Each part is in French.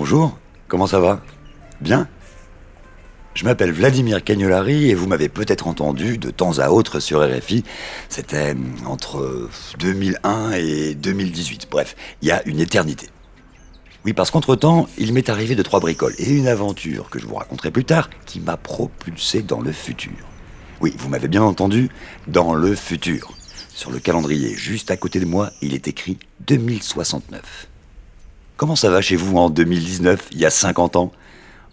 Bonjour, comment ça va? Bien? Je m'appelle Vladimir Cagnolari et vous m'avez peut-être entendu de temps à autre sur RFI. C'était entre 2001 et 2018. Bref, il y a une éternité. Oui, parce qu'entre-temps, il m'est arrivé de trois bricoles et une aventure que je vous raconterai plus tard qui m'a propulsé dans le futur. Oui, vous m'avez bien entendu, dans le futur. Sur le calendrier juste à côté de moi, il est écrit 2069. Comment ça va chez vous en 2019, il y a 50 ans?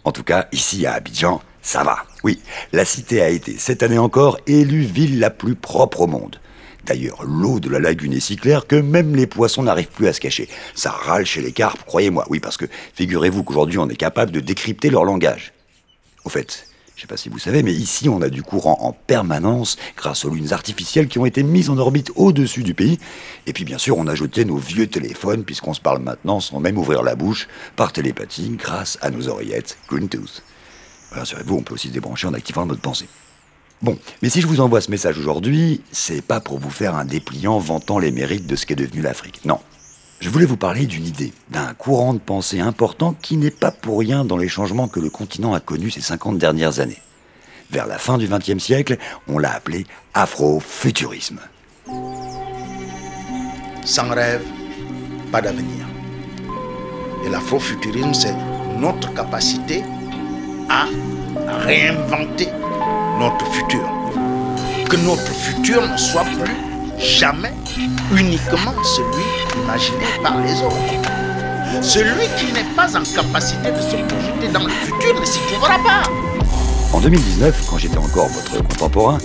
En tout cas, ici à Abidjan, ça va. Oui, la cité a été, cette année encore, élue ville la plus propre au monde. D'ailleurs, l'eau de la lagune est si claire que même les poissons n'arrivent plus à se cacher. Ça râle chez les carpes, croyez-moi. Oui, parce que figurez-vous qu'aujourd'hui on est capable de décrypter leur langage. Au fait, je sais pas si vous savez, mais ici on a du courant en permanence grâce aux lunes artificielles qui ont été mises en orbite au-dessus du pays. Et puis bien sûr, on a jeté nos vieux téléphones puisqu'on se parle maintenant sans même ouvrir la bouche par télépathie grâce à nos oreillettes Bluetooth. Rassurez-vous, on peut aussi se débrancher en activant mode pensée. Bon, mais si je vous envoie ce message aujourd'hui, c'est pas pour vous faire un dépliant vantant les mérites de ce qu'est devenu l'Afrique. Non. Je voulais vous parler d'une idée, d'un courant de pensée important qui n'est pas pour rien dans les changements que le continent a connus ces 50 dernières années. Vers la fin du XXe siècle, on l'a appelé afrofuturisme. Sans rêve, pas d'avenir. Et l'afrofuturisme, c'est notre capacité à réinventer notre futur. Que notre futur ne soit plus jamais uniquement celui imaginé par les autres. Celui qui n'est pas en capacité de se projeter dans le futur ne s'y trouvera pas. En 2019, quand j'étais encore votre contemporain,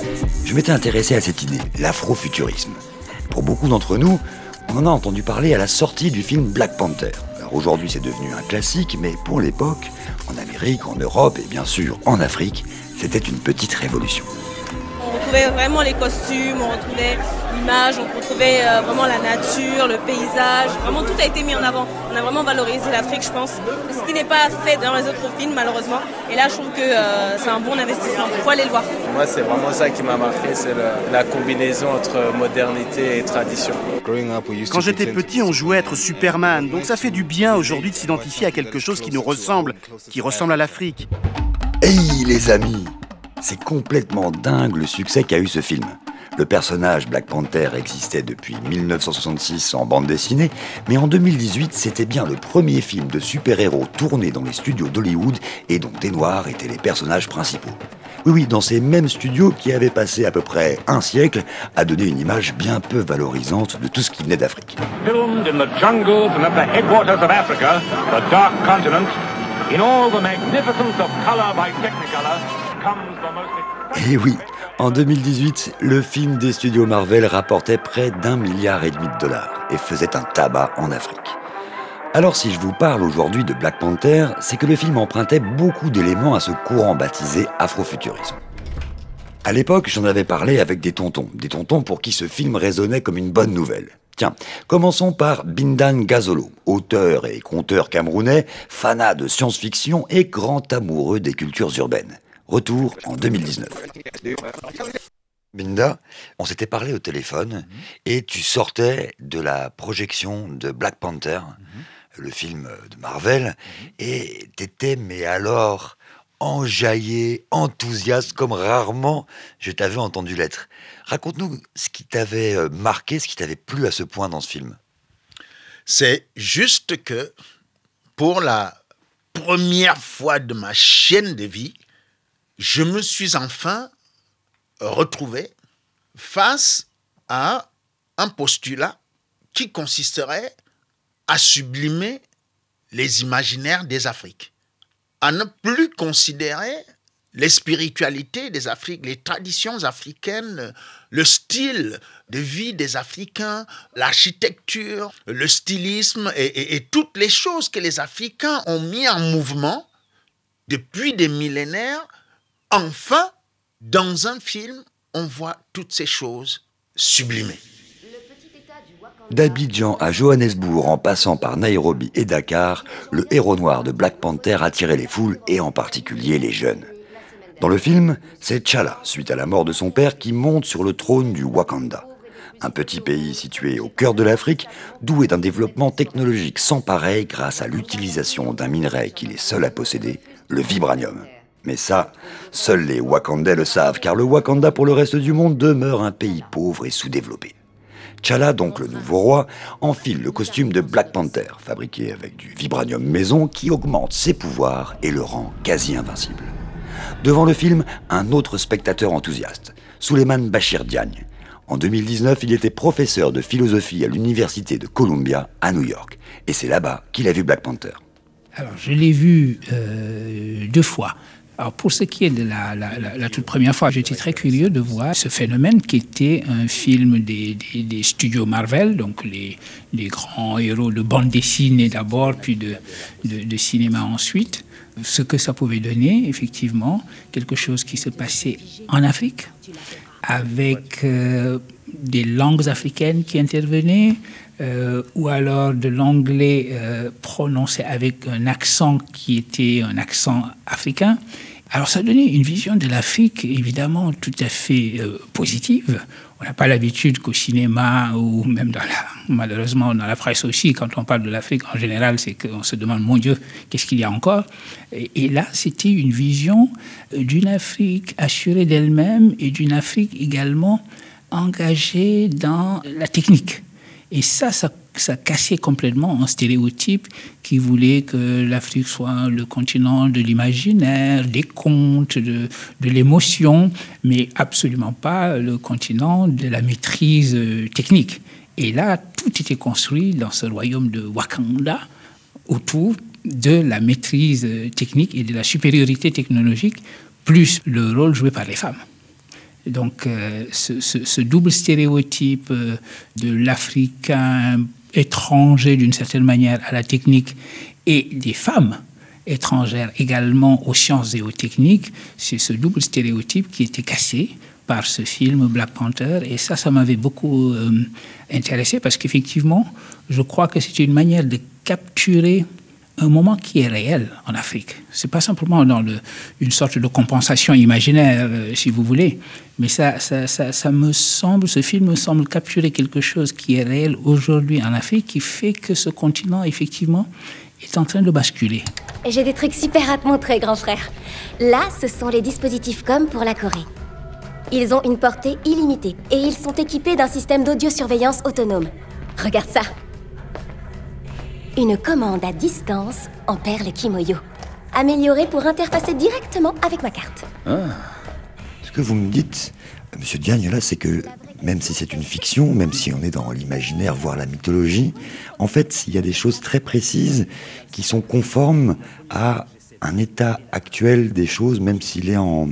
je m'étais intéressé à cette idée, l'afrofuturisme. Pour beaucoup d'entre nous, on en a entendu parler à la sortie du film Black Panther. Aujourd'hui, c'est devenu un classique, mais pour l'époque, en Amérique, en Europe et bien sûr en Afrique, c'était une petite révolution. On retrouvait vraiment les costumes, on retrouvait l'image, on retrouvait euh, vraiment la nature, le paysage. Vraiment tout a été mis en avant. On a vraiment valorisé l'Afrique, je pense. Ce qui n'est pas fait dans les autres films, malheureusement. Et là, je trouve que euh, c'est un bon investissement. Il faut aller le voir. Moi, c'est vraiment ça qui m'a marqué, c'est la combinaison entre modernité et tradition. Quand j'étais petit, on jouait être Superman. Donc ça fait du bien aujourd'hui de s'identifier à quelque chose qui nous ressemble, qui ressemble à l'Afrique. Hey les amis C'est complètement dingue le succès qu'a eu ce film. Le personnage Black Panther existait depuis 1966 en bande dessinée, mais en 2018, c'était bien le premier film de super-héros tourné dans les studios d'Hollywood et dont des Noirs étaient les personnages principaux. Oui, oui, dans ces mêmes studios qui avaient passé à peu près un siècle à donner une image bien peu valorisante de tout ce qui venait d'Afrique. In all the magnificence of color by Technicolor. Et oui, en 2018, le film des studios Marvel rapportait près d'un milliard et demi de dollars et faisait un tabac en Afrique. Alors si je vous parle aujourd'hui de Black Panther, c'est que le film empruntait beaucoup d'éléments à ce courant baptisé afrofuturisme. À l'époque, j'en avais parlé avec des tontons, des tontons pour qui ce film résonnait comme une bonne nouvelle. Tiens, commençons par Bindan Gazolo, auteur et conteur camerounais, fanat de science-fiction et grand amoureux des cultures urbaines. Retour en 2019. Binda, on s'était parlé au téléphone et tu sortais de la projection de Black Panther, le film de Marvel, et t'étais, mais alors, enjaillé, enthousiaste, comme rarement je t'avais entendu l'être. Raconte-nous ce qui t'avait euh, marqué, ce qui t'avait plu à ce point dans ce film. C'est juste que pour la première fois de ma chaîne de vie, je me suis enfin retrouvé face à un postulat qui consisterait à sublimer les imaginaires des Afriques, à ne plus considérer les spiritualités des Afriques, les traditions africaines, le style de vie des Africains, l'architecture, le stylisme et, et- et toutes les choses que les Africains ont mis en mouvement depuis des millénaires. Enfin, dans un film, on voit toutes ces choses sublimées. D'Abidjan à Johannesburg en passant par Nairobi et Dakar, le héros noir de Black Panther attirait les foules et en particulier les jeunes. Dans le film, c'est T'Challa, suite à la mort de son père, qui monte sur le trône du Wakanda. un petit pays situé au cœur de l'Afrique, doué d'un développement technologique sans pareil grâce à l'utilisation d'un minerai qu'il est seul à posséder, le vibranium. Mais ça, seuls les Wakandais le savent, car le Wakanda pour le reste du monde demeure un pays pauvre et sous-développé. T'Challa, donc le nouveau roi, enfile le costume de Black Panther, fabriqué avec du vibranium maison qui augmente ses pouvoirs et le rend quasi invincible. Devant le film, un autre spectateur enthousiaste, Suleiman Bachir Diagne. En 2019, il était professeur de philosophie à l'université de Columbia à New York. Et c'est là-bas qu'il a vu Black Panther. Alors, je l'ai vu euh, deux fois. Alors pour ce qui est de la, toute première fois, j'étais très curieux de voir ce phénomène qui était un film des, studios Marvel, donc les, grands héros de bande dessinée d'abord, puis de, cinéma ensuite. Ce que ça pouvait donner, effectivement, quelque chose qui se passait en Afrique, avec euh, des langues africaines qui intervenaient, euh, ou alors de l'anglais euh, prononcé avec un accent qui était un accent africain. Alors ça donnait une vision de l'Afrique évidemment tout à fait euh, positive. On n'a pas l'habitude qu'au cinéma ou même dans la, malheureusement dans la presse aussi, quand on parle de l'Afrique en général, c'est qu'on se demande, mon Dieu, qu'est-ce qu'il y a encore? Et, là, c'était une vision euh, d'une Afrique assurée d'elle-même et d'une Afrique également engagée dans la technique. Et ça, ça ça cassait complètement un stéréotype qui voulait que l'Afrique soit le continent de l'imaginaire, des contes, de, l'émotion, mais absolument pas le continent de la maîtrise euh, technique. Et là, tout était construit dans ce royaume de Wakanda autour de la maîtrise euh, technique et de la supériorité technologique, plus le rôle joué par les femmes. Donc, euh, ce, ce, double stéréotype de l'Africain étrangers d'une certaine manière à la technique et des femmes étrangères également aux sciences et aux techniques, c'est ce double stéréotype qui était cassé par ce film Black Panther. Et ça, ça m'avait beaucoup euh, intéressé parce qu'effectivement, je crois que c'est une manière de capturer un moment qui est réel en Afrique. C'est pas simplement une sorte de compensation imaginaire, euh, si vous voulez, mais ça, ça, ça, me semble, ce film me semble capturer quelque chose qui est réel aujourd'hui en Afrique, qui fait que ce continent, effectivement, est en train de basculer. J'ai des trucs super à te montrer, grand frère. Là, ce sont les dispositifs COM pour la Corée. Ils ont une portée illimitée et ils sont équipés d'un système d'audiosurveillance autonome. Regarde ça. Une commande à distance en perles Kimoyo. Améliorée pour interfacer directement avec ma carte. Ah. Ce que vous me dites, monsieur Diagne, c'est que même si c'est une fiction, même si on est dans l'imaginaire, voire la mythologie, en fait, il y a des choses très précises qui sont conformes à un état actuel des choses, même s'il est en,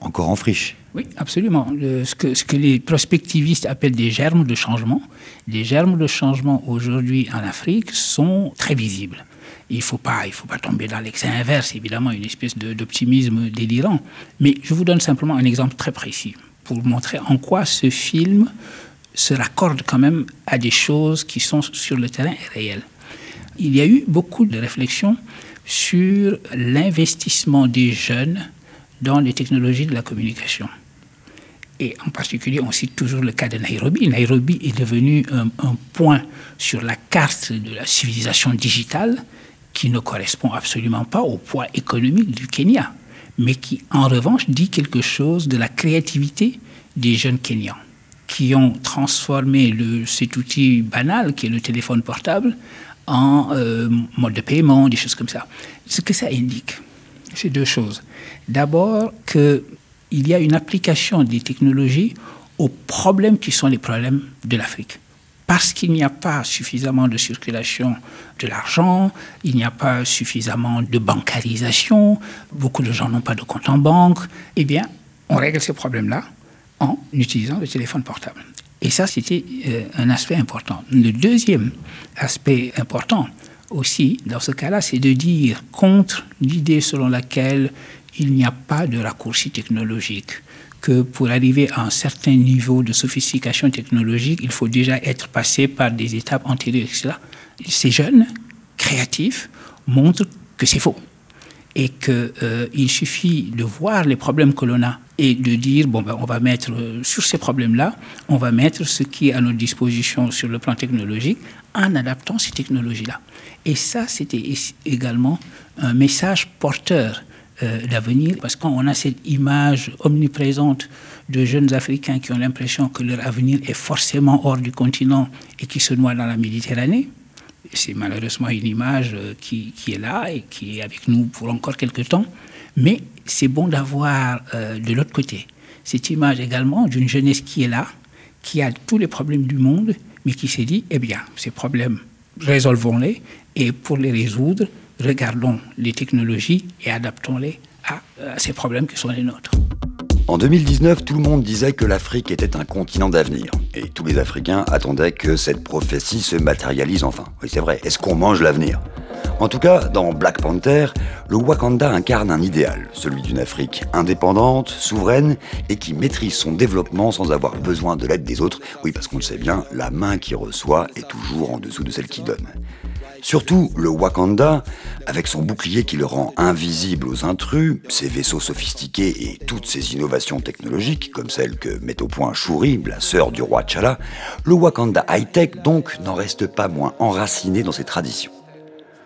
encore en friche. Oui, absolument. ce, que, les prospectivistes appellent des germes de changement, les germes de changement aujourd'hui en Afrique sont très visibles. Il ne faut, pas, faut pas tomber dans l'excès inverse, évidemment, une espèce d'optimisme délirant. Mais je vous donne simplement un exemple très précis pour montrer en quoi ce film se raccorde quand même à des choses qui sont sur le terrain réel. Il y a eu beaucoup de réflexions sur l'investissement des jeunes dans les technologies de la communication. Et en particulier, on cite toujours le cas de Nairobi. Nairobi est devenu un, point sur la carte de la civilisation digitale qui ne correspond absolument pas au poids économique du Kenya, mais qui, en revanche, dit quelque chose de la créativité des jeunes Kenyans, qui ont transformé cet outil banal, qui est le téléphone portable, en euh, mode de paiement, des choses comme ça. Ce que ça indique, c'est deux choses. D'abord, que il y a une application des technologies aux problèmes qui sont les problèmes de l'Afrique. Parce qu'il n'y a pas suffisamment de circulation de l'argent, il n'y a pas suffisamment de bancarisation, beaucoup de gens n'ont pas de compte en banque, eh bien, on règle ces problèmes-là en utilisant le téléphone portable. Et ça, c'était euh, un aspect important. Le deuxième aspect important aussi, dans ce cas-là, c'est de dire contre l'idée selon laquelle il n'y a pas de raccourci technologique, que pour arriver à un certain niveau de sophistication technologique, il faut déjà être passé par des étapes antérieures, etc. Ces jeunes créatifs montrent que c'est faux. et qu'il euh, suffit de voir les problèmes que l'on a et de dire, bon, ben, on va mettre euh, sur ces problèmes-là, on va mettre ce qui est à notre disposition sur le plan technologique en adaptant ces technologies-là. Et ça, c'était également un message porteur d'avenir, parce qu'on a cette image omniprésente de jeunes Africains qui ont l'impression que leur avenir est forcément hors du continent et qui se noient dans la Méditerranée. C'est malheureusement une image euh, qui, qui, est là et qui est avec nous pour encore quelques temps. Mais c'est bon d'avoir euh, de l'autre côté cette image également d'une jeunesse qui est là, qui a tous les problèmes du monde, mais qui s'est dit, eh bien, ces problèmes, résolvons-les, et pour les résoudre, regardons les technologies et adaptons-les à, à ces problèmes qui sont les nôtres. En 2019, tout le monde disait que l'Afrique était un continent d'avenir. Et tous les Africains attendaient que cette prophétie se matérialise enfin. Oui, c'est vrai. Est-ce qu'on mange l'avenir? En tout cas, dans Black Panther, le Wakanda incarne un idéal, celui d'une Afrique indépendante, souveraine et qui maîtrise son développement sans avoir besoin de l'aide des autres. Oui, parce qu'on le sait bien, la main qui reçoit est toujours en dessous de celle qui donne. Surtout le Wakanda, avec son bouclier qui le rend invisible aux intrus, ses vaisseaux sophistiqués et toutes ses innovations technologiques, comme celle que met au point Shuri, la sœur du roi T'Challa, le Wakanda high-tech donc n'en reste pas moins enraciné dans ses traditions.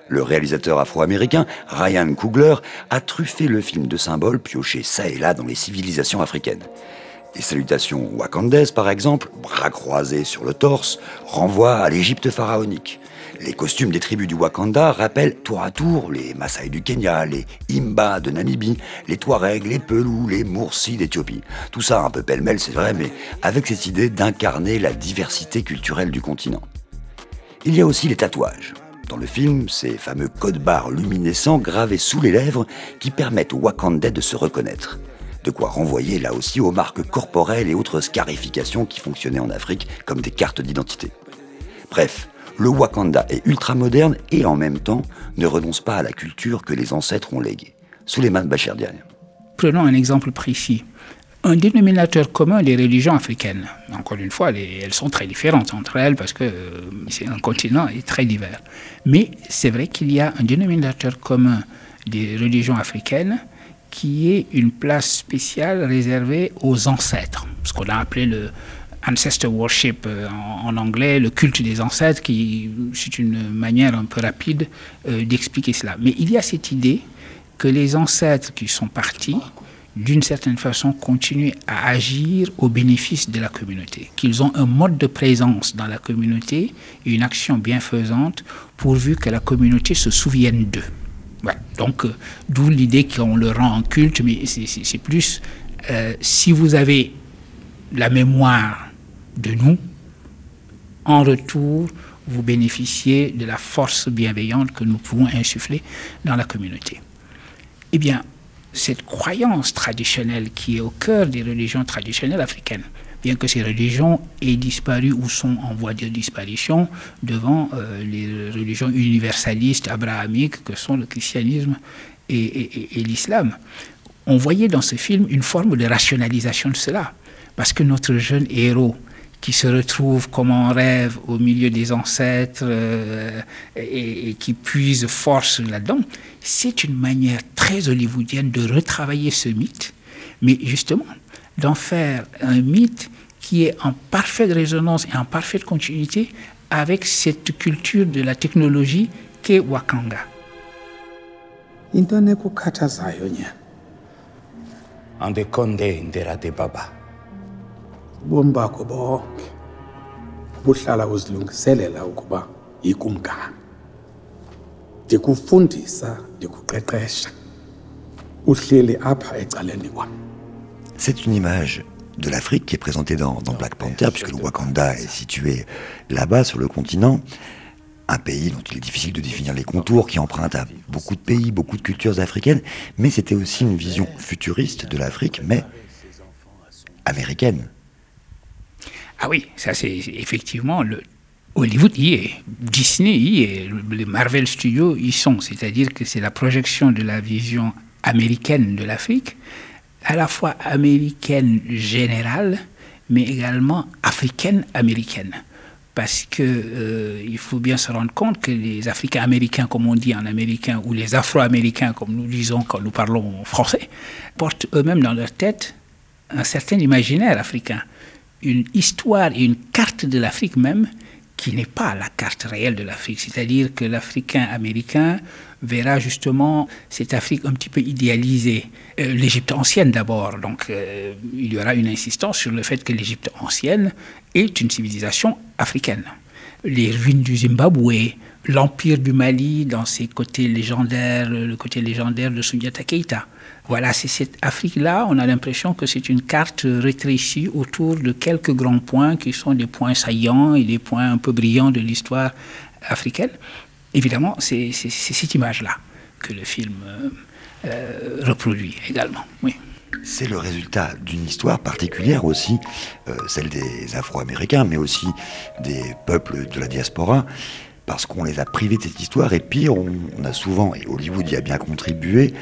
Le réalisateur afro-américain Ryan Coogler a truffé le film de symboles piochés ça et là dans les civilisations africaines. Les salutations wakandaises, par exemple, bras croisés sur le torse, renvoient à l'Égypte pharaonique. Les costumes des tribus du Wakanda rappellent tour à tour les Maasai du Kenya, les Imba de Namibie, les Touaregs, les Pelous, les Mursi d'Éthiopie. Tout ça un peu pêle-mêle, c'est vrai, mais avec cette idée d'incarner la diversité culturelle du continent. Il y a aussi les tatouages. Dans le film, ces fameux codes barres luminescents gravés sous les lèvres qui permettent aux Wakandais de se reconnaître. De quoi renvoyer là aussi aux marques corporelles et autres scarifications qui fonctionnaient en Afrique comme des cartes d'identité. Bref, le Wakanda est ultra moderne et en même temps ne renonce pas à la culture que les ancêtres ont léguée. Suleiman Bachirdian. Prenons un exemple précis. Un dénominateur commun des religions africaines. Encore une fois, elles sont très différentes entre elles parce que euh, c'est un continent très divers. Mais c'est vrai qu'il y a un dénominateur commun des religions africaines qui est une place spéciale réservée aux ancêtres, ce qu'on a appelé le, ancestor worship euh, en, anglais, le culte des ancêtres, qui c'est une manière un peu rapide euh, d'expliquer cela. Mais il y a cette idée que les ancêtres qui sont partis, d'une certaine façon, continuent à agir au bénéfice de la communauté, qu'ils ont un mode de présence dans la communauté et une action bienfaisante pourvu que la communauté se souvienne d'eux. Donc, euh, d'où l'idée qu'on le rend en culte, mais c'est plus si vous avez la mémoire de nous, en retour, vous bénéficiez de la force bienveillante que nous pouvons insuffler dans la communauté. Eh bien, cette croyance traditionnelle qui est au cœur des religions traditionnelles africaines, bien que ces religions aient disparu ou sont en voie de disparition devant euh, les religions universalistes abrahamiques que sont le christianisme et l'islam. On voyait dans ce film une forme de rationalisation de cela, parce que notre jeune héros qui se retrouve comme en rêve au milieu des ancêtres euh, et, qui puise force là-dedans, c'est une manière très hollywoodienne de retravailler ce mythe, mais justement d'en faire un mythe qui est en parfaite résonance et en parfaite continuité avec cette culture de la technologie qu'est Wakanda. Ubomi bakho bonke. Buhlala uzilungiselela ukuba yikumkani ndikufundisa ndikuqeqesha. Uhleli apha ecaleni kwam. C'est une image de l'Afrique qui est présentée dans, dans Black Panther, puisque le Wakanda est situé là-bas sur le continent. Un pays dont il est difficile de définir les contours, qui emprunte à beaucoup de pays, beaucoup de cultures africaines, mais c'était aussi une vision futuriste de l'Afrique, mais américaine. Ah oui, ça c'est effectivement le Hollywood y est, Disney y est, les Marvel Studios y sont. C'est-à-dire que c'est la projection de la vision américaine de l'Afrique, à la fois américaine générale, mais également africaine-américaine. parce que euh, il faut bien se rendre compte que les Africains américains, comme on dit en américain, ou les Afro-américains, comme nous disons quand nous parlons français, portent eux-mêmes dans leur tête un certain imaginaire africain, une histoire et une carte de l'Afrique même qui n'est pas la carte réelle de l'Afrique. C'est-à-dire que l'Africain américain verra justement cette Afrique un petit peu idéalisée. Euh, L'Égypte ancienne d'abord, donc euh, il y aura une insistance sur le fait que l'Égypte ancienne est une civilisation africaine. Les ruines du Zimbabwe, l'empire du Mali dans ses côtés légendaires, le côté légendaire de Sundiata Keita. Voilà, c'est cette Afrique-là, on a l'impression que c'est une carte rétrécie autour de quelques grands points qui sont des points saillants et des points un peu brillants de l'histoire africaine. Évidemment, c'est cette image-là que le film euh, euh, reproduit également. Oui. C'est le résultat d'une histoire particulière aussi, euh, celle des Afro-Américains, mais aussi des peuples de la diaspora, parce qu'on les a privés de cette histoire, et pire, on, a souvent, et Hollywood y a bien contribué,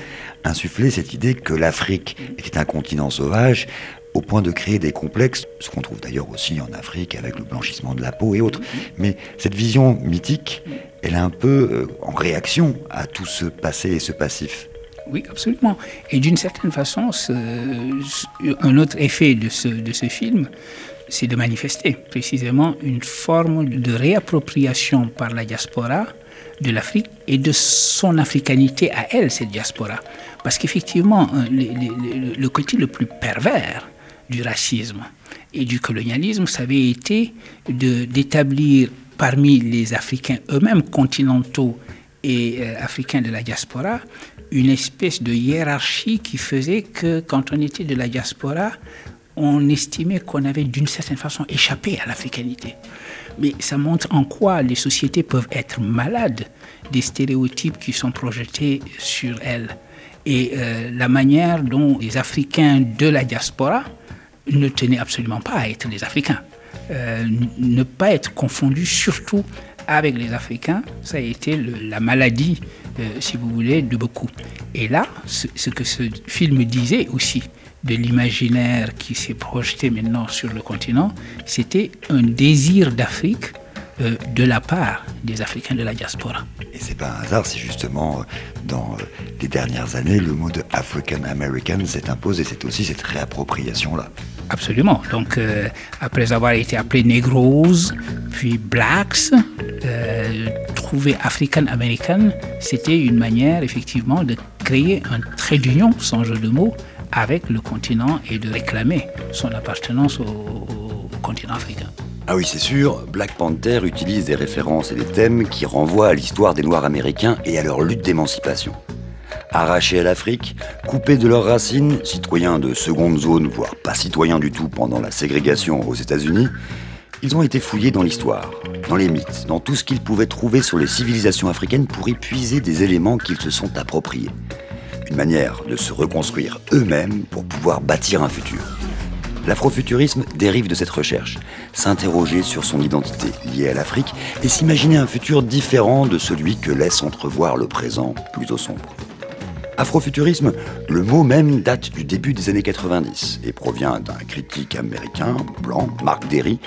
insufflé cette idée que l'Afrique était un continent sauvage, au point de créer des complexes, ce qu'on trouve d'ailleurs aussi en Afrique avec le blanchissement de la peau et autres. Mais cette vision mythique, elle est un peu euh, en réaction à tout ce passé et ce passif. Oui, absolument. Et d'une certaine façon, un autre effet de de ce film, c'est de manifester précisément une forme de réappropriation par la diaspora de l'Afrique et de son africanité à elle, cette diaspora. Parce qu'effectivement, euh, le, côté le plus pervers du racisme et du colonialisme, ça avait été d'établir parmi les Africains eux-mêmes continentaux et euh, africains de la diaspora une espèce de hiérarchie qui faisait que quand on était de la diaspora, on estimait qu'on avait d'une certaine façon échappé à l'africanité. Mais ça montre en quoi les sociétés peuvent être malades des stéréotypes qui sont projetés sur elles. Et euh, la manière dont les Africains de la diaspora ne tenaient absolument pas à être des Africains. Euh, ne pas être confondus surtout avec les Africains, ça a été la maladie, euh, si vous voulez, de beaucoup. Et là, ce que ce film disait aussi de l'imaginaire qui s'est projeté maintenant sur le continent, c'était un désir d'Afrique euh, de la part des Africains de la diaspora. Et c'est pas un hasard si justement, euh, dans euh, les dernières années, le mot de African American s'est imposé. C'est aussi cette réappropriation-là. Absolument. Donc, euh, après avoir été appelé Negroes, puis Blacks, euh, trouver African American, c'était une manière effectivement de créer un trait d'union, sans jeu de mots, avec le continent et de réclamer son appartenance au, continent africain. Ah oui, c'est sûr, Black Panther utilise des références et des thèmes qui renvoient à l'histoire des Noirs américains et à leur lutte d'émancipation. Arrachés à l'Afrique, coupés de leurs racines, citoyens de seconde zone, voire pas citoyens du tout pendant la ségrégation aux États-Unis, ils ont été fouillés dans l'histoire, dans les mythes, dans tout ce qu'ils pouvaient trouver sur les civilisations africaines pour y puiser des éléments qu'ils se sont appropriés. Une manière de se reconstruire eux-mêmes pour pouvoir bâtir un futur. L'afrofuturisme dérive de cette recherche, s'interroger sur son identité liée à l'Afrique et s'imaginer un futur différent de celui que laisse entrevoir le présent plutôt sombre. Afrofuturisme, le mot même date du début des années 90 et provient d'un critique américain, blanc, Mark Derry,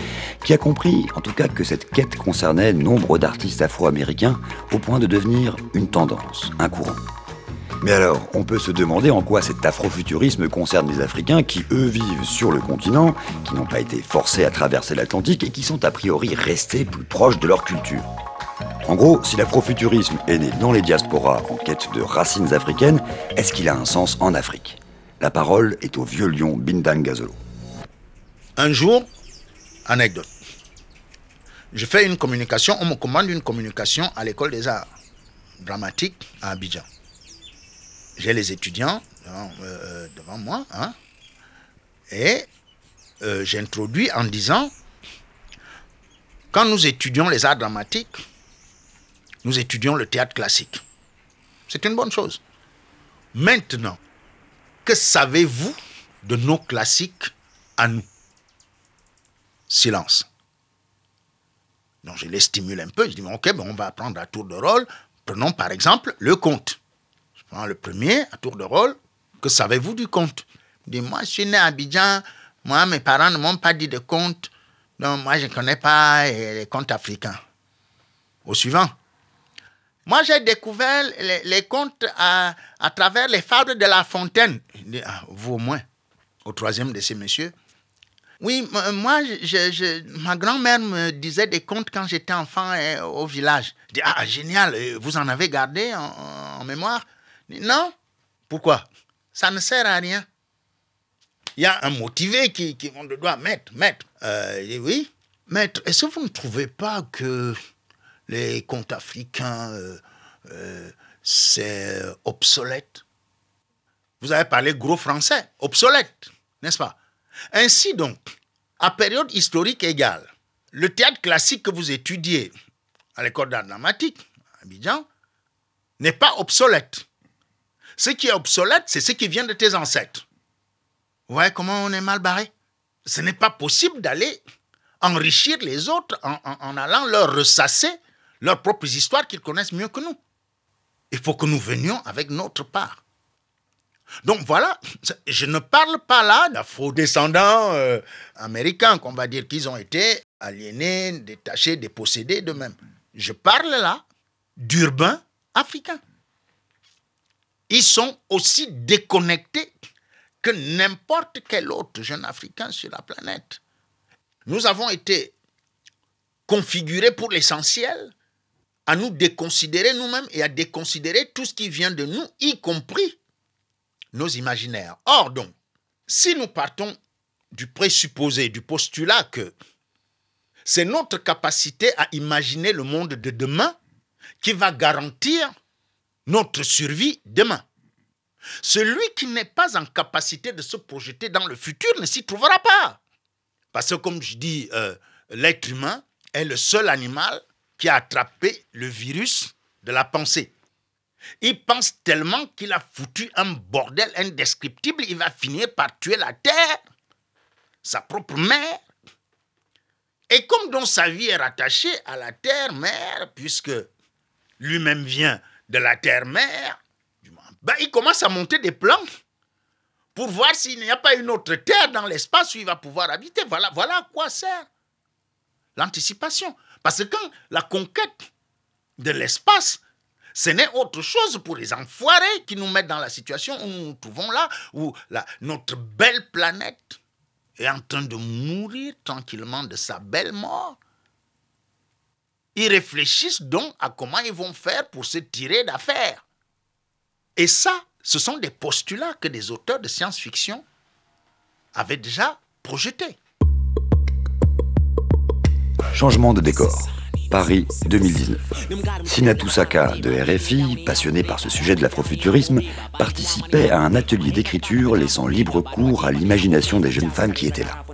qui a compris en tout cas que cette quête concernait nombre d'artistes afro-américains au point de devenir une tendance, un courant. Mais alors, on peut se demander en quoi cet afrofuturisme concerne les Africains qui, eux, vivent sur le continent, qui n'ont pas été forcés à traverser l'Atlantique et qui sont a priori restés plus proches de leur culture. En gros, si l'afrofuturisme est né dans les diasporas en quête de racines africaines, est-ce qu'il a un sens en Afrique? La parole est au vieux lion Bindang Gazolo. Un jour, anecdote. Je fais une communication, on me commande une communication à l'école des arts dramatiques à Abidjan. J'ai les étudiants devant, euh, moi, hein, et euh, j'introduis en disant, quand nous étudions les arts dramatiques, nous étudions le théâtre classique. C'est une bonne chose. Maintenant, que savez-vous de nos classiques à nous? Silence. Donc je les stimule un peu. Je dis, ok, ben, on va apprendre à tour de rôle. Prenons par exemple le conte. Le premier à tour de rôle. Que savez-vous du conte? Je dis, moi je suis né à Abidjan. Moi, mes parents ne m'ont pas dit de conte. Donc, moi, je ne connais pas euh, les contes africains. Au suivant. Moi, j'ai découvert les, contes à, travers les fables de La Fontaine. Il dit, ah, vous au moins, au troisième de ces messieurs. Oui, moi, ma grand-mère me disait des contes quand j'étais enfant euh, au village. Je dis, ah, génial, vous en avez gardé en, mémoire? Non. Pourquoi? Ça ne sert à rien. Il y a un motivé qui, qui on le doit mettre, maître. Euh, oui, maître, est-ce que vous ne trouvez pas que les contes africains, euh, euh, c'est obsolète? Vous avez parlé gros français, obsolète, n'est-ce pas? Ainsi donc, à période historique égale, le théâtre classique que vous étudiez à l'école d'art dramatique, à Abidjan, n'est pas obsolète. Ce qui est obsolète, c'est ce qui vient de tes ancêtres. Vous voyez comment on est mal barré? Ce n'est pas possible d'aller enrichir les autres en, allant leur ressasser leurs propres histoires qu'ils connaissent mieux que nous. Il faut que nous venions avec notre part. Donc voilà, je ne parle pas là d'afro-descendants euh, américains, qu'on va dire qu'ils ont été aliénés, détachés, dépossédés d'eux-mêmes. Je parle là d'urbains africains. Ils sont aussi déconnectés que n'importe quel autre jeune africain sur la planète. Nous avons été configurés pour l'essentiel à nous déconsidérer nous-mêmes et à déconsidérer tout ce qui vient de nous, y compris nos imaginaires. Or donc, si nous partons du présupposé, du postulat que c'est notre capacité à imaginer le monde de demain qui va garantir notre survie demain. Celui qui n'est pas en capacité de se projeter dans le futur ne s'y trouvera pas. Parce que comme je dis, euh, l'être humain est le seul animal qui a attrapé le virus de la pensée. Il pense tellement qu'il a foutu un bordel indescriptible, il va finir par tuer la terre, sa propre mère. Et comme dans sa vie est rattachée à la terre-mère, puisque lui-même vient de la terre-mère, ben, il commence à monter des plans pour voir s'il n'y a pas une autre terre dans l'espace où il va pouvoir habiter. Voilà, à quoi sert l'anticipation. Parce que quand la conquête de l'espace, ce n'est autre chose pour les enfoirés qui nous mettent dans la situation où nous nous trouvons là, où la- notre belle planète est en train de mourir tranquillement de sa belle mort. Ils réfléchissent donc à comment ils vont faire pour se tirer d'affaire. Et ça, ce sont des postulats que des auteurs de science-fiction avaient déjà projetés. Changement de décor. Paris 2019. Sinatou Saka de RFI, passionné par ce sujet de l'afrofuturisme, participait à un atelier d'écriture laissant libre cours à l'imagination des jeunes femmes qui étaient là.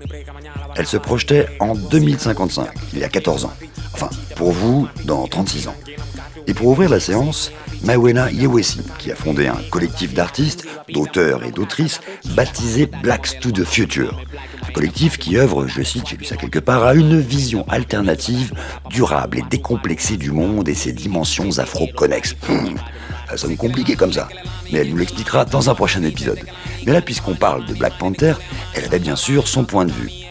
Elle se projetait en 2055, il y a 14 ans. Enfin, pour vous, dans 36 ans. Et pour ouvrir la séance, Mawena Yewesi, qui a fondé un collectif d'artistes, d'auteurs et d'autrices baptisé Blacks to the Future. Un collectif qui œuvre, je cite, j'ai lu ça quelque part, à une vision alternative, durable et décomplexée du monde et ses dimensions afro-connexes. Hmm, ça sonne compliqué comme ça, mais elle nous l'expliquera dans un prochain épisode. Mais là, puisqu'on parle de Black Panther, elle avait bien sûr son point de vue.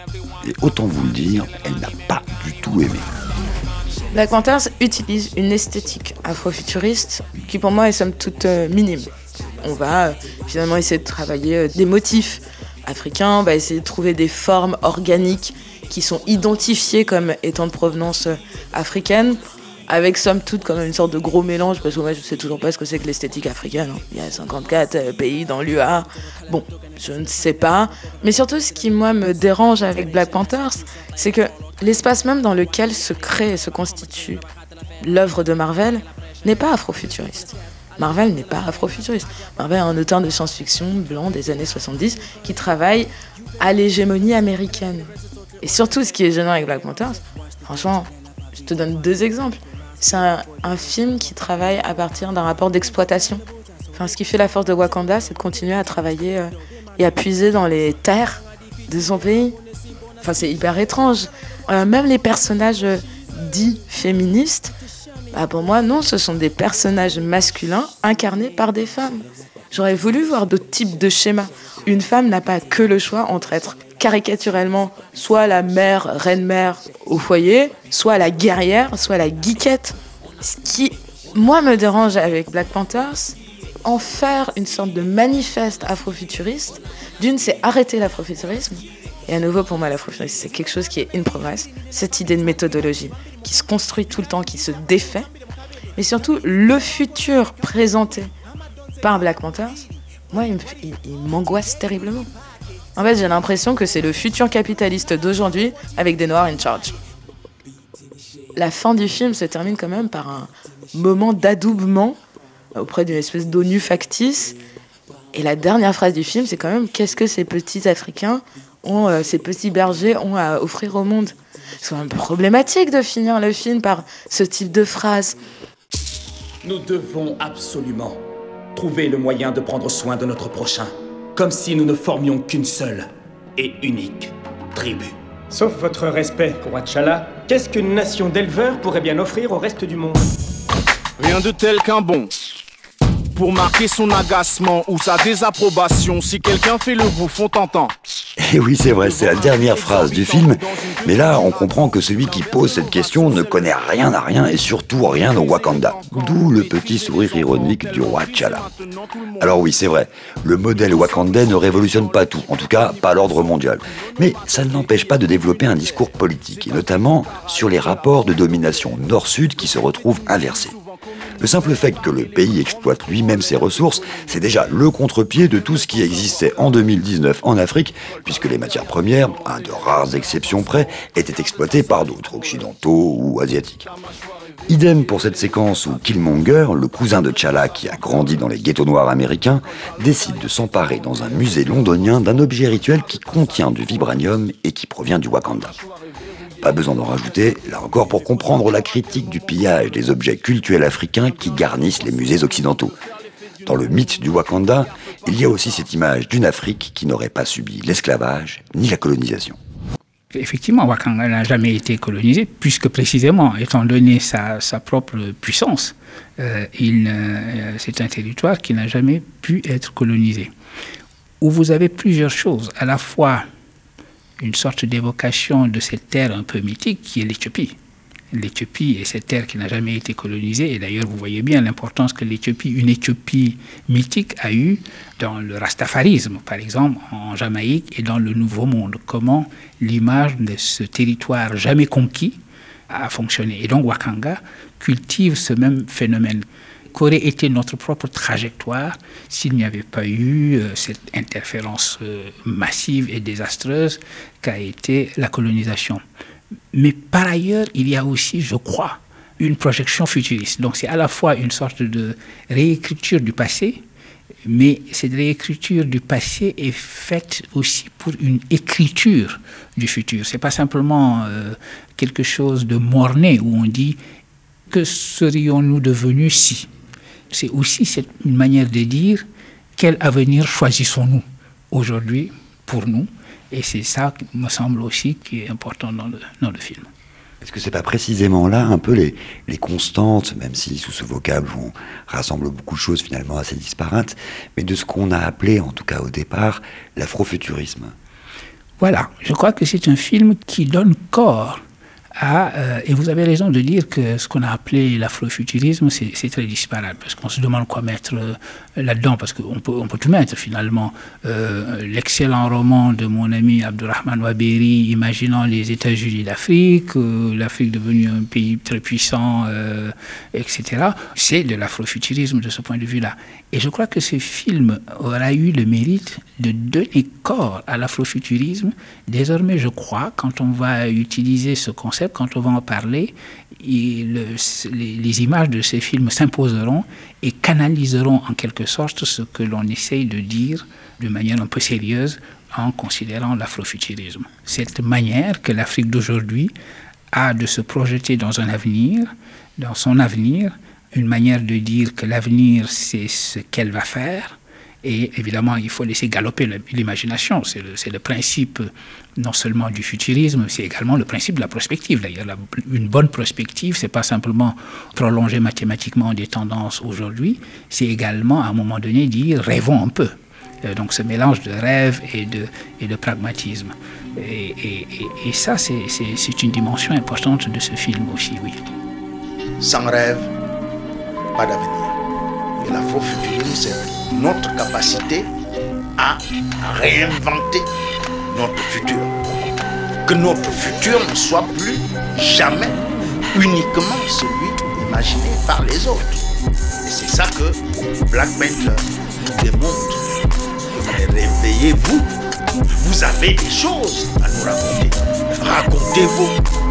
Et autant vous le dire, elle n'a pas du tout aimé. Black Panthers utilise une esthétique afrofuturiste qui pour moi est somme toute euh, minime. On va euh, finalement essayer de travailler euh, des motifs africains, on va essayer de trouver des formes organiques qui sont identifiées comme étant de provenance africaine, avec somme toute comme une sorte de gros mélange, parce que moi je sais toujours pas ce que c'est que l'esthétique africaine. hein. Il y a 54 euh, pays dans l'UA. Bon, je ne sais pas. Mais surtout, ce qui moi me dérange avec Black Panthers, c'est que l'espace même dans lequel se crée et se constitue l'œuvre de Marvel n'est pas afrofuturiste. Marvel n'est pas afrofuturiste. Marvel est un auteur de science-fiction blanc des années 70 qui travaille à l'hégémonie américaine. Et surtout, ce qui est gênant avec Black Panthers, franchement, je te donne deux exemples. C'est un, film qui travaille à partir d'un rapport d'exploitation. Enfin, ce qui fait la force de Wakanda, c'est de continuer à travailler euh, et à puiser dans les terres de son pays. Enfin, c'est hyper étrange. Euh, même les personnages euh, dits féministes, bah, pour moi, non, ce sont des personnages masculins incarnés par des femmes. J'aurais voulu voir d'autres types de schémas. Une femme n'a pas que le choix entre être caricaturellement soit la mère, reine-mère au foyer, soit la guerrière, soit la geekette. Ce qui, moi, me dérange avec Black Panthers, en faire une sorte de manifeste afrofuturiste. D'une, c'est arrêter l'afrofuturisme. Et à nouveau, pour moi, l'afrofuturisme, c'est quelque chose qui est in progress. Cette idée de méthodologie qui se construit tout le temps, qui se défait. Mais surtout, le futur présenté par Black Panthers, moi, il, m'angoisse terriblement. En fait, j'ai l'impression que c'est le futur capitaliste d'aujourd'hui avec des Noirs in charge. La fin du film se termine quand même par un moment d'adoubement auprès d'une espèce d'ONU factice. Et la dernière phrase du film, c'est quand même qu'est-ce que ces petits Africains ont, euh, ces petits bergers ont à offrir au monde? C'est quand même problématique de finir le film par ce type de phrase. Nous devons absolument trouver le moyen de prendre soin de notre prochain, comme si nous ne formions qu'une seule et unique tribu. Sauf votre respect, pour qu'est-ce qu'une nation d'éleveurs pourrait bien offrir au reste du monde? Rien de tel qu'un bon pour marquer son agacement ou sa désapprobation. Si quelqu'un fait le bouffon, t'entends. Et eh oui, c'est vrai, c'est la dernière phrase du film. Mais là, on comprend que celui qui pose cette question ne connaît rien à rien et surtout rien au Wakanda. D'où le petit sourire ironique du roi T'Challa. Alors oui, c'est vrai, le modèle wakandais ne révolutionne pas tout, en tout cas pas l'ordre mondial. Mais ça ne l'empêche pas de développer un discours politique, et notamment sur les rapports de domination nord-sud qui se retrouvent inversés. Le simple fait que le pays exploite lui-même ses ressources, c'est déjà le contre-pied de tout ce qui existait en 2019 en Afrique, puisque les matières premières, à de rares exceptions près, étaient exploitées par d'autres, occidentaux ou asiatiques. Idem pour cette séquence où Killmonger, le cousin de T'Challa qui a grandi dans les ghettos noirs américains, décide de s'emparer dans un musée londonien d'un objet rituel qui contient du vibranium et qui provient du Wakanda. Pas besoin d'en rajouter, là encore pour comprendre la critique du pillage des objets cultuels africains qui garnissent les musées occidentaux. Dans le mythe du Wakanda, il y a aussi cette image d'une Afrique qui n'aurait pas subi l'esclavage ni la colonisation. Effectivement, Wakanda n'a jamais été colonisé, puisque précisément, étant donné sa, propre puissance, euh, euh, c'est un territoire qui n'a jamais pu être colonisé. Où vous avez plusieurs choses, à la fois une sorte d'évocation de cette terre un peu mythique qui est l'Éthiopie. L'Éthiopie est cette terre qui n'a jamais été colonisée, et d'ailleurs vous voyez bien l'importance que l'Éthiopie, une Éthiopie mythique, a eue dans le rastafarisme, par exemple, en Jamaïque et dans le Nouveau Monde. Comment l'image de ce territoire jamais conquis a fonctionné. Et donc Wakanga cultive ce même phénomène qu'aurait été notre propre trajectoire s'il n'y avait pas eu euh, cette interférence euh, massive et désastreuse qu'a été la colonisation. Mais par ailleurs, il y a aussi, je crois, une projection futuriste. Donc c'est à la fois une sorte de réécriture du passé, mais cette réécriture du passé est faite aussi pour une écriture du futur. C'est pas simplement euh, quelque chose de morné où on dit que serions-nous devenus si? C'est aussi une manière de dire quel avenir choisissons-nous aujourd'hui pour nous. Et c'est ça, qui me semble aussi, qui est important dans le, dans le film. Est-ce que c'est pas précisément là un peu les, les, constantes, même si sous ce vocable on rassemble beaucoup de choses finalement assez disparates, mais de ce qu'on a appelé, en tout cas au départ, l'afrofuturisme? Voilà, je crois que c'est un film qui donne corps euh, et vous avez raison de dire que ce qu'on a appelé l'afrofuturisme, c'est très disparate, parce qu'on se demande quoi mettre euh, là-dedans, parce qu'on peut, on peut tout mettre finalement. Euh, l'excellent roman de mon ami Abdurrahman Waberi, imaginant les États-Unis d'Afrique, l'Afrique devenue un pays très puissant, etc., c'est de l'afrofuturisme de ce point de vue-là. Et je crois que ce film aura eu le mérite de donner corps à l'afrofuturisme. Désormais, je crois, quand on va utiliser ce concept, quand on va en parler, les, images de ces films s'imposeront et canaliseront en quelque sorte ce que l'on essaye de dire de manière un peu sérieuse en considérant l'afrofuturisme. Cette manière que l'Afrique d'aujourd'hui a de se projeter dans un avenir, dans son avenir, une manière de dire que l'avenir, c'est ce qu'elle va faire. Et évidemment, il faut laisser galoper l'imagination. C'est le, principe non seulement du futurisme, c'est également le principe de la prospective. D'ailleurs, une bonne prospective, c'est pas simplement prolonger mathématiquement des tendances aujourd'hui, c'est également à un moment donné dire rêvons un peu. donc ce mélange de rêve et de, et de pragmatisme. Et, et, et ça, c'est une dimension importante de ce film aussi, oui. Sans rêve, pas d'avenir. Et l'afrofuturisme, c'est notre capacité à réinventer notre futur. Que notre futur ne soit plus jamais uniquement celui imaginé par les autres. Et c'est ça que Black Panther nous démontre. Réveillez-vous. Vous avez des choses à nous raconter. Racontez-vous.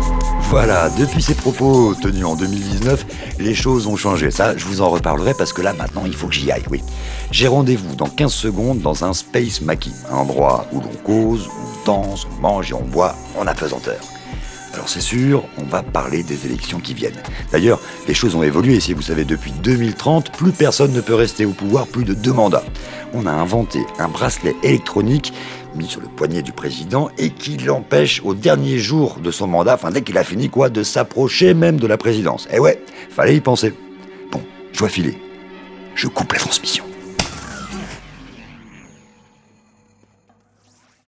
Voilà, depuis ces propos tenus en 2019, les choses ont changé. Ça, je vous en reparlerai parce que là, maintenant, il faut que j'y aille, oui. J'ai rendez-vous dans 15 secondes dans un Space Maquis, un endroit où l'on cause, on danse, on mange et on boit en apesanteur. Alors c'est sûr, on va parler des élections qui viennent. D'ailleurs, les choses ont évolué. Si vous savez, depuis 2030, plus personne ne peut rester au pouvoir plus de deux mandats. On a inventé un bracelet électronique mis sur le poignet du président et qui l'empêche au dernier jour de son mandat, enfin dès qu'il a fini quoi, de s'approcher même de la présidence. Eh ouais, fallait y penser. Bon, je dois filer. Je coupe la transmission.